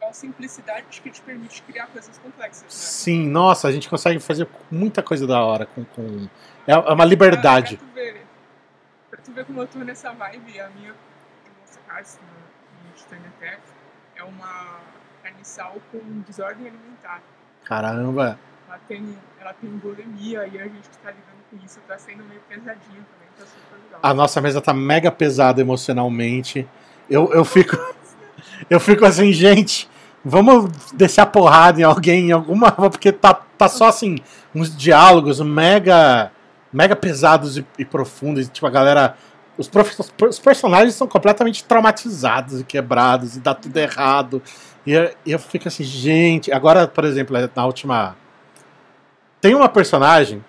É a simplicidade que te permite criar coisas complexas, né? Sim, nossa, a gente consegue fazer muita coisa da hora com. com... É é uma liberdade. Pra, tu ver, como eu tô nessa vibe, a minha Monster Hearts no, no Titanic Attack é uma carniçal com desordem alimentar. Caramba. Ela tem, ela tem bulimia e a gente que tá lidando com isso tá sendo meio pesadinho também, tá super legal. A nossa mesa tá mega pesada emocionalmente. Eu, eu fico. Eu fico assim, gente, vamos descer a porrada em alguém, em alguma. Porque tá, tá só assim, uns diálogos mega. Mega pesados e, e profundos. e, Tipo, a galera. Os, os personagens são completamente traumatizados e quebrados, e dá tudo errado. E eu, eu fico assim, gente. Agora, por exemplo, na última. Tem uma personagem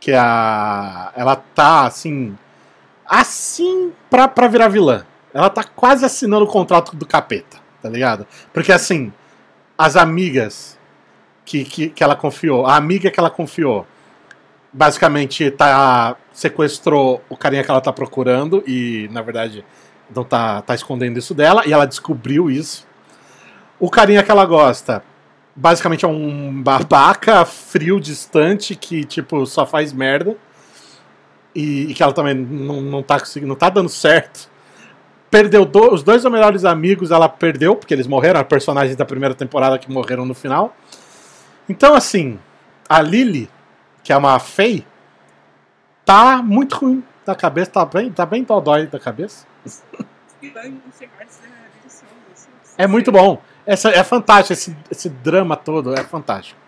que a. Ela tá assim. Assim pra, pra virar vilã. Ela tá quase assinando o contrato do capeta, tá ligado? Porque assim, as amigas que, que, que ela confiou, a amiga que ela confiou, basicamente tá, sequestrou o carinha que ela tá procurando e, na verdade, não tá, tá escondendo isso dela, e ela descobriu isso. O carinha que ela gosta, basicamente é um babaca frio, distante, que, tipo, só faz merda. E, e que ela também não, não tá conseguindo, não tá dando certo. Perdeu do- os dois melhores amigos, ela perdeu, porque eles morreram, personagens da primeira temporada que morreram no final. Então, assim, a Lily, que é uma Fei, tá muito ruim da cabeça, tá bem, tá bem dodói da cabeça. Hearts é muito bom. Essa, é fantástico, esse, esse drama todo é fantástico.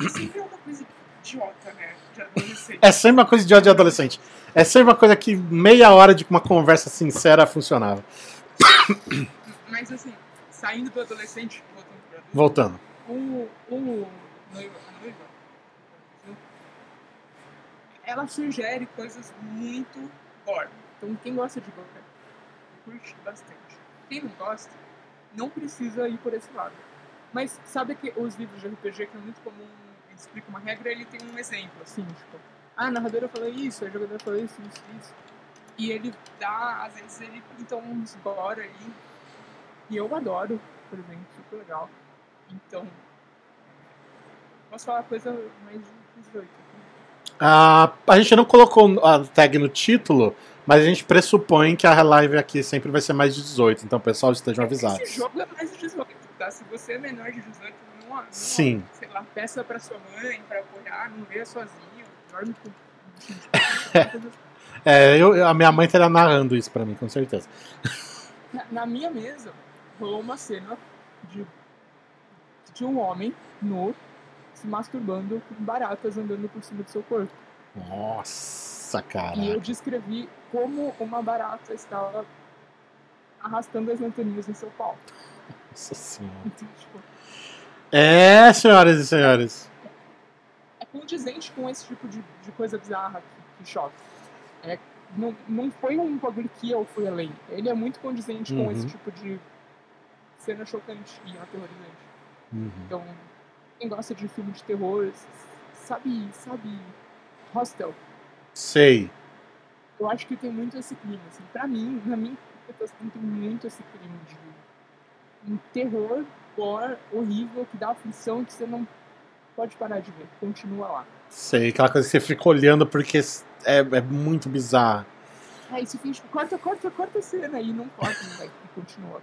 Sempre é uma coisa idiota, né? De adolescente. É sempre uma coisa de ódio de adolescente. É sempre uma coisa que meia hora de uma conversa sincera funcionava. Mas assim, saindo do adolescente, voltando Voltando. o, o noiva, a noiva, ela sugere coisas muito gore. Então quem gosta de gore, curte bastante. Quem não gosta, não precisa ir por esse lado. Mas sabe que os livros de RPG que é muito comum, ele explica uma regra, ele tem um exemplo, assim, tipo, ah, a narradora falou isso, a jogadora falou isso, isso, isso. E ele dá, às vezes ele pinta uns gore ali. E eu adoro, por exemplo, super legal. Então, posso falar coisa mais de 18 aqui. Ah, a gente não colocou a tag no título, mas a gente pressupõe que a live aqui sempre vai ser mais de 18, então pessoal estejam avisados. Esse jogo é mais de 18, tá? Se você é menor de 18, não, não Sim. sei lá, peça pra sua mãe, pra apoiar, não lê sozinho, dorme com É, eu, a minha mãe estaria narrando isso pra mim, com certeza. Na, na minha mesa, rolou uma cena de, de um homem nu se masturbando com baratas andando por cima do seu corpo. Nossa, cara. E eu descrevi como uma barata estava arrastando as anteninhas no seu pau. Nossa senhora. Então, tipo, É, senhoras e senhores. é condizente com esse tipo de, de coisa bizarra que, que choca. É, não, não foi um bagulho que eu fui além. Ele é muito condizente Uhum. com esse tipo de cena chocante e aterrorizante. Uhum. Então, quem gosta de filme de terror, sabe, sabe, Hostel. Sei. Eu acho que tem muito esse clima, assim. Pra mim, na minha interpretação, tem muito esse clima de um terror, gore, horrível, que dá aflição que você não pode parar de ver. Continua lá. Sei. Aquela coisa que você fica olhando porque é, é muito bizarro. Aí você finge, corta, corta, corta a cena. E não corta? E continua.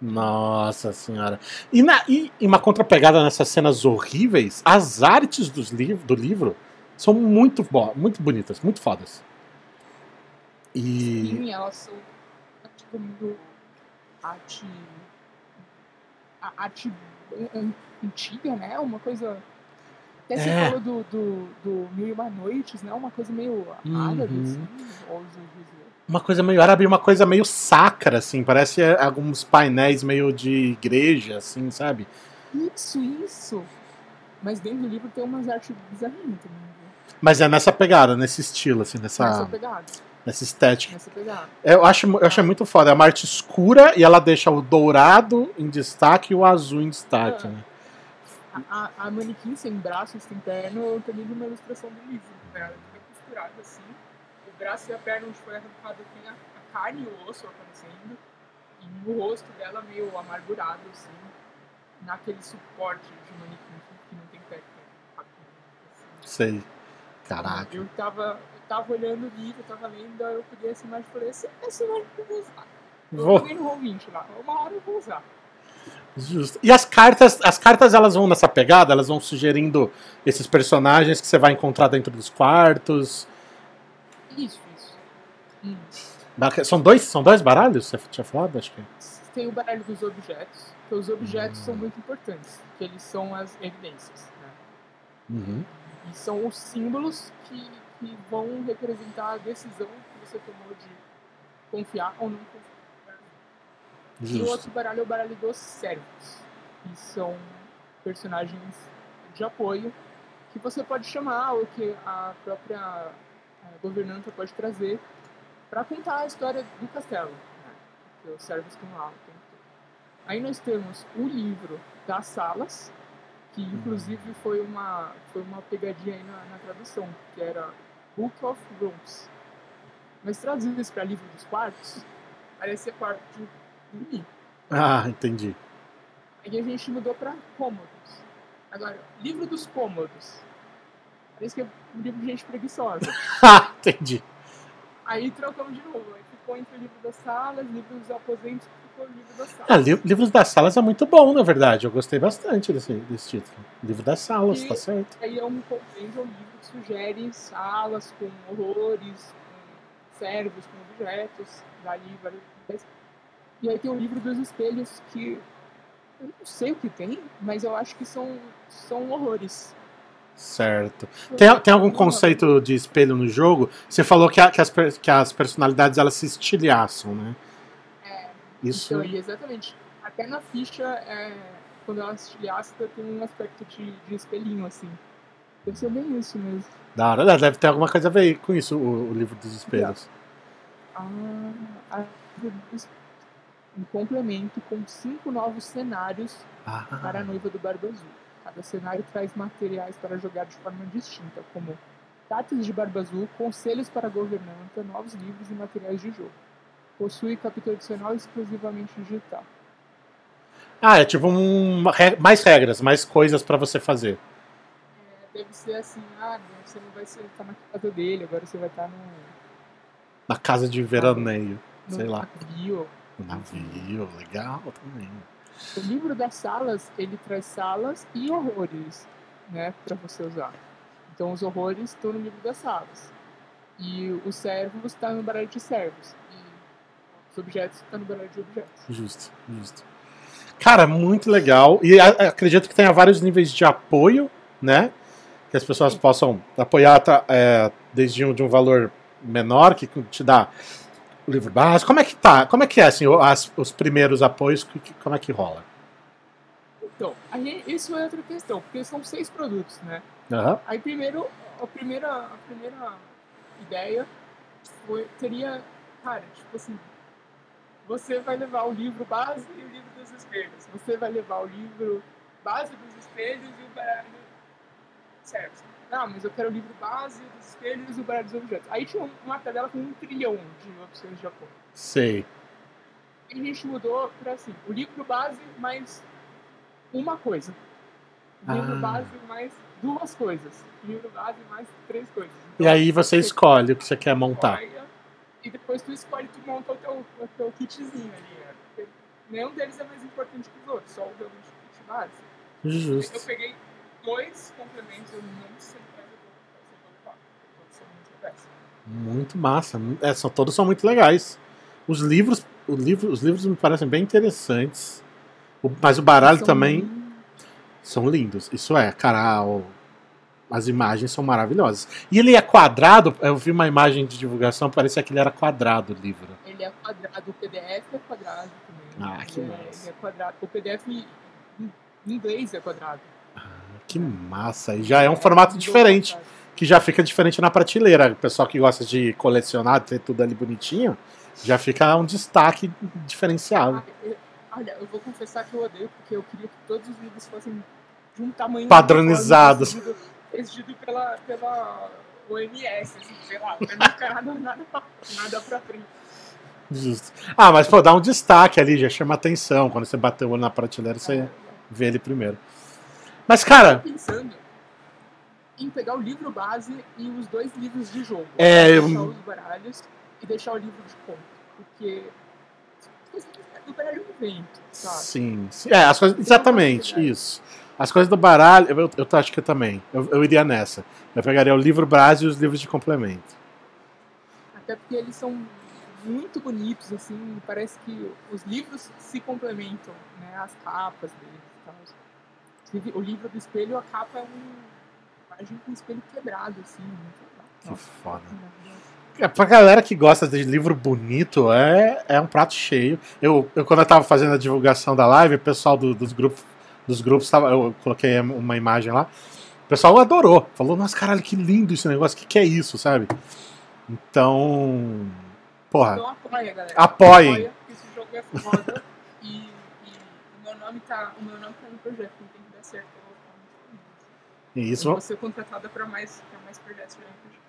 Nossa senhora. E, na, e, e uma contrapegada nessas cenas horríveis, as artes dos liv do livro são muito, bo muito bonitas, muito fodas. E... Sim, elas são tipo, muito arte. A arte antiga, né? Uma coisa. Até você É. falou do, do, do Mil e Uma Noites, né? Uma coisa meio árabe, Uhum. assim, ouso dizer. Uma coisa meio árabe, uma coisa meio sacra, assim. Parece é, alguns painéis meio de igreja, assim, sabe? Isso, isso. Mas dentro do livro tem umas artes bizarrinhas também. viu? Mas é nessa pegada, nesse estilo, assim, Nessa nessa, pegada. nessa estética. Nessa pegada. Eu acho, eu achei muito foda. É uma arte escura e ela deixa o dourado em destaque e o azul em destaque, Ah. né? A, a, a manequim sem braço, sem perna, eu também vi uma ilustração do livro. Né? Ela fica costurada assim. Braço e a perna onde foi arrancado tem a, a carne e o osso aparecendo. E o rosto dela meio amargurado, assim. Naquele suporte de manequim que- que não tem pé. que é assim. Sei. Caraca. Eu tava, eu tava olhando o livro, eu tava lendo, aí eu peguei essa imagem e falei, essa, essa imagem eu vou usar. Eu Vou. joguei no Roll20 lá, uma hora eu vou usar. Justo. E as cartas, as cartas elas vão nessa pegada, elas vão sugerindo esses personagens que você vai encontrar dentro dos quartos. Isso, isso. Hum. São dois, são dois baralhos? Você tinha falado? Acho que. Tem o baralho dos objetos, que os objetos Hum. são muito importantes, que eles são as evidências. Né? Uhum. E são os símbolos que, que vão representar a decisão que você tomou de confiar ou não confiar. E o Justo. outro baralho é o baralho dos servos, que são personagens de apoio que você pode chamar ou que a própria governanta pode trazer para contar a história do castelo. Né? Porque os servos estão lá o tempo todo. Aí nós temos o livro das salas, que inclusive foi uma, foi uma pegadinha aí na, na tradução, que era Book of Rooms. Mas traduzido isso para livro dos quartos, parecia quarto de dormir. Ah, entendi. Aí a gente mudou para cômodos. Agora, livro dos cômodos. Parece que é um livro de gente preguiçosa. Ah, entendi. Aí trocamos de novo. Aí ficou entre o livro das salas, livro dos aposentos, ficou o livro das salas. Ah, li- Livros das Salas é muito bom, na verdade. Eu gostei bastante desse, desse título. Livro das Salas, E- tá certo. Aí é um compêndio, um livro que sugere salas com horrores, com servos, com objetos, dali várias coisas. E aí tem o livro dos espelhos que eu não sei o que tem, mas eu acho que são, são horrores. Certo. Tem, tem algum conceito de espelho no jogo? Você falou que, a- que as, que as personalidades elas se estilhaçam, né? É, Isso. Então, exatamente. Até na ficha, é, quando ela se ácida, tem um aspecto de, de espelhinho, assim. Deve ser bem isso mesmo. Da hora, né? deve ter alguma coisa a ver com isso, o, o livro dos espelhos. Ah, a- um complemento com cinco novos cenários Ah, para a noiva do Barba Azul. Cada cenário traz materiais para jogar de forma distinta, como cartas de Barba Azul, conselhos para a governanta, novos livros e materiais de jogo. Possui capítulo adicional exclusivamente digital. Ah, é tipo um, mais regras, mais coisas pra você fazer. É, deve ser assim, ah, você não vai estar na casa dele, agora você vai estar no, Na casa de veraneio, no sei lá. No navio, legal também. O livro das salas, ele traz salas e horrores, né, para você usar. Então os horrores estão no livro das salas. E os servos estão no baralho de servos. E os objetos estão no baralho de objetos. Justo, justo. Cara, muito legal. E a- acredito que tenha vários níveis de apoio, né? Que as pessoas Sim. possam apoiar tá, é, desde um, de um valor menor, que te dá livro básico. Como é que tá? Como é que é, assim, as- os primeiros apoios, que- que- como é que rola? Então, aí, isso é outra questão, porque são seis produtos, né? Aham. Aí primeiro, a primeira, a primeira ideia foi, seria, cara, tipo assim, você vai levar o livro base e o livro dos espelhos. Você vai levar o livro base dos espelhos e o baralho certo. Não, mas eu quero o livro base dos espelhos e o baralho dos objetos. Aí tinha uma tabela com um trilhão de opções de apoio. Sei. E a gente mudou para assim, o livro base mais uma coisa. O livro Ah. base mais duas coisas. O livro base mais três coisas. E aí você escolhe o que você quer montar. E depois tu escolhe, tu monta o teu, o teu kitzinho ali. Né? Nenhum deles é mais importante que os outros, só o realmente kit base. Justo. Eu peguei dois complementos, eu não sei muito massa. É, são, todos são muito legais. Os livros, o livro, os livros me parecem bem interessantes. O- mas o baralho São também muito- são lindos. Isso é, cara, o- as imagens são maravilhosas. E ele é quadrado, eu vi uma imagem de divulgação, parecia que ele era quadrado o livro. Ele é quadrado, o PDF é quadrado também. Ah, que ele, é, massa. é quadrado. O PDF em inglês é quadrado. Que massa. E já é um formato diferente, que já fica diferente na prateleira. O pessoal que gosta de colecionar, ter tudo ali bonitinho, já fica um destaque diferenciado. Ah, eu- Olha, eu vou confessar que eu odeio, porque eu queria que todos os livros fossem de um tamanho Padronizados. exigido, pela, pela OMS, assim, sei lá, pra não ficar nada, nada, pra- nada pra frente. Justo. Ah, mas pô, dá um destaque ali, já chama atenção. Quando você bater o olho na prateleira, você vê ele primeiro. Mas, cara, pensando em pegar o livro base e os dois livros de jogo. É, eu- Deixar os baralhos e deixar o livro de conto. Porque as coisas do baralho um evento, sabe? sim. sim. É, as coisas, exatamente, isso. As coisas do baralho, eu, eu, acho que eu também. Eu, eu iria nessa. Eu pegaria o livro base e os livros de complemento. Até porque eles são muito bonitos, assim, parece que os livros se complementam, né? As capas deles e tal. Inclusive, O livro do espelho, a capa é um. Imagem com o espelho quebrado, assim, legal. Que foda. É, pra galera que gosta de livro bonito, é, é um prato cheio. Eu, eu, quando eu tava fazendo a divulgação da live, o pessoal do- dos grupos, dos grupos tava, eu coloquei uma imagem lá. O pessoal adorou. Falou, nossa, caralho, que lindo esse negócio, o que, que é isso, sabe? Então. Porra, Então apoia, galera. Apoiem. Apoia, porque esse jogo é foda. e, e o, meu nome tá, o meu nome tá no projeto, não tem que dar certo. Eu vou ficar muito e Eu isso vou ser contratada pra mais, pra mais projetos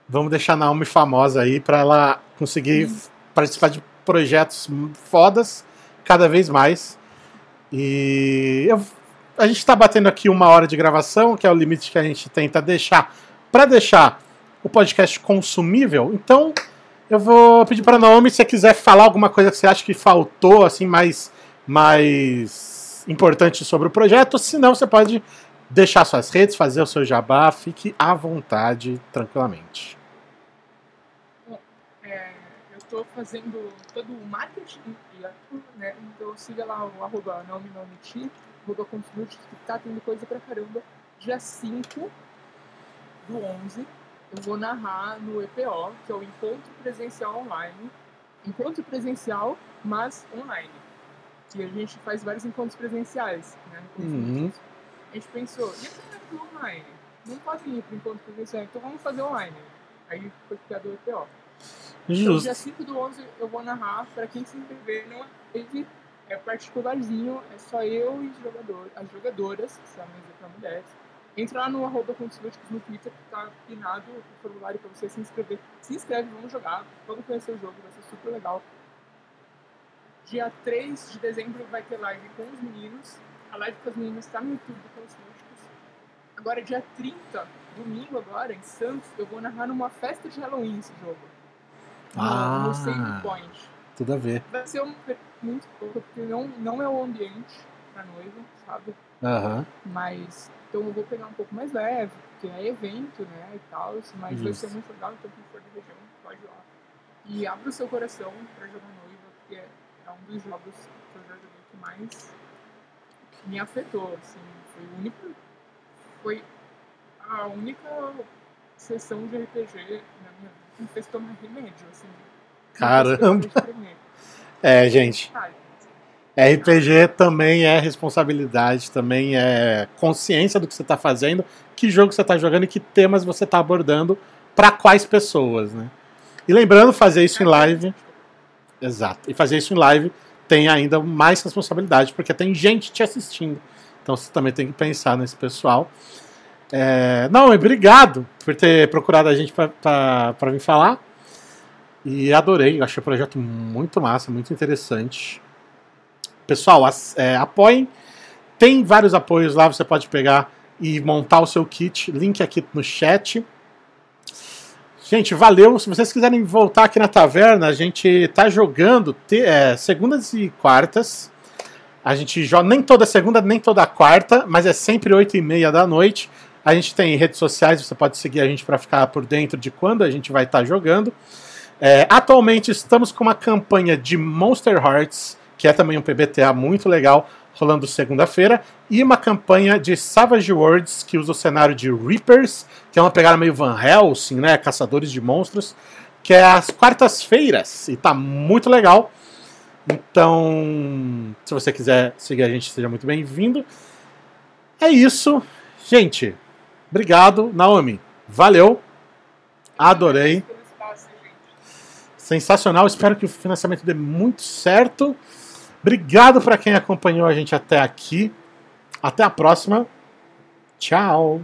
vamos deixar a Naomi famosa aí pra ela conseguir participar de projetos fodas cada vez mais. E eu- a gente tá batendo aqui uma hora de gravação, que é o limite que a gente tenta deixar para deixar o podcast consumível. Então eu vou pedir para Naomi se você quiser falar alguma coisa que você acha que faltou assim mais mais importante sobre o projeto, se não você pode deixar suas redes, fazer o seu jabá, fique à vontade, tranquilamente. É, eu tô fazendo todo o marketing e a- né? Então siga lá o arroba Naomi Naomiti, arroba Contribute, que tá tendo coisa pra caramba. Dia 5 do 11, eu vou narrar no EPO, que é o Encontro Presencial Online. Encontro presencial, mas online. Que a gente faz vários encontros presenciais, né? Uhum. A gente pensou, e a galera do online? Não pode ir pro encontro presencial, então vamos fazer online. Aí foi criado o EPO. Então, Justo. dia 5 do 11 eu vou narrar. Pra quem se inscrever, não é live, é particularzinho. É só eu e os jogadores, as jogadoras, que são a mesa pra mulheres. Entra lá no arroba Contos no Twitter, que tá pinado o formulário pra você se inscrever. Se inscreve, vamos jogar, vamos conhecer o jogo, vai ser super legal. Dia 3 de dezembro vai ter live com os meninos. A live com as meninas tá no YouTube do Contos Lúdicos. Agora, dia 30, domingo agora, em Santos, eu vou narrar numa festa de Halloween esse jogo. No- Ah. no Save Point. Tudo a ver. Vai ser experiência muito pouco, porque não, não é o ambiente pra noiva, sabe? Aham. Mas então eu vou pegar um pouco mais leve, porque é evento, né? E tal, mas vai ser muito legal, então quem for da região, pode ir lá. E abra o seu coração pra jogar noiva, porque é um dos jogos que eu já joguei que mais me afetou, assim. Foi o único. Foi a única sessão de RPG na minha vida que me fez tomar remédio, assim. Caramba! É, gente. RPG também é responsabilidade, também é consciência do que você está fazendo, que jogo você está jogando e que temas você está abordando para quais pessoas, né? E lembrando, fazer isso em live, exato, e fazer isso em live tem ainda mais responsabilidade, porque tem gente te assistindo. Então você também tem que pensar nesse pessoal. É, não, obrigado por ter procurado a gente para vir falar. E adorei, achei o projeto muito massa, muito interessante. Pessoal, as- é, apoiem. Tem vários apoios lá, você pode pegar e montar o seu kit. Link aqui no chat. Gente, valeu. Se vocês quiserem voltar aqui na taverna, a gente tá jogando te, é, segundas e quartas. A gente joga nem toda segunda, nem toda quarta, mas é sempre 8 e meia da noite. A gente tem redes sociais, você pode seguir a gente para ficar por dentro de quando a gente vai estar tá jogando. É, atualmente estamos com uma campanha de Monster Hearts, que é também um PBTA muito legal, rolando segunda-feira, e uma campanha de Savage Worlds, que usa o cenário de Reapers, que é uma pegada meio Van Helsing, né? Caçadores de monstros, que é às quartas-feiras, e tá muito legal. Então, se você quiser seguir a gente, seja muito bem-vindo. É isso. Gente, obrigado. Naomi, valeu. Adorei. Sensacional. Espero que o financiamento dê muito certo. Obrigado para quem acompanhou a gente até aqui. Até a próxima. Tchau.